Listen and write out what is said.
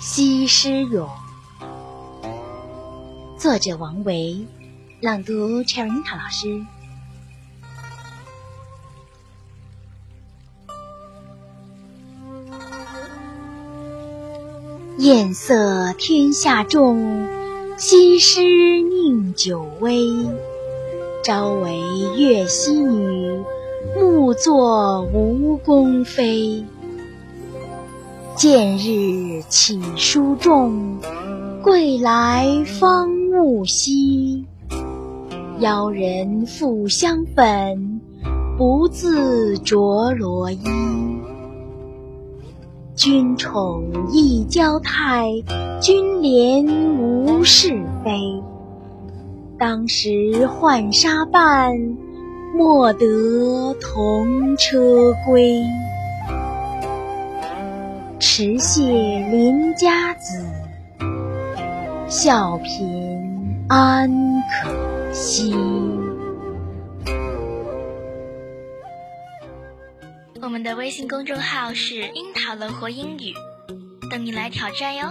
西施咏，作者王维，朗读 c h e r i n a 老师。艳色天下重，西施宁久微。朝为越溪女，暮作吴宫妃。见日起书重，归来方悟稀。邀人复香粉，不自着罗衣。君宠一娇态，君怜无是非。当时浣纱伴，莫得同车归。持谢邻家子，笑贫安可惜。我们的微信公众号是“樱桃乐活英语”，等你来挑战哟。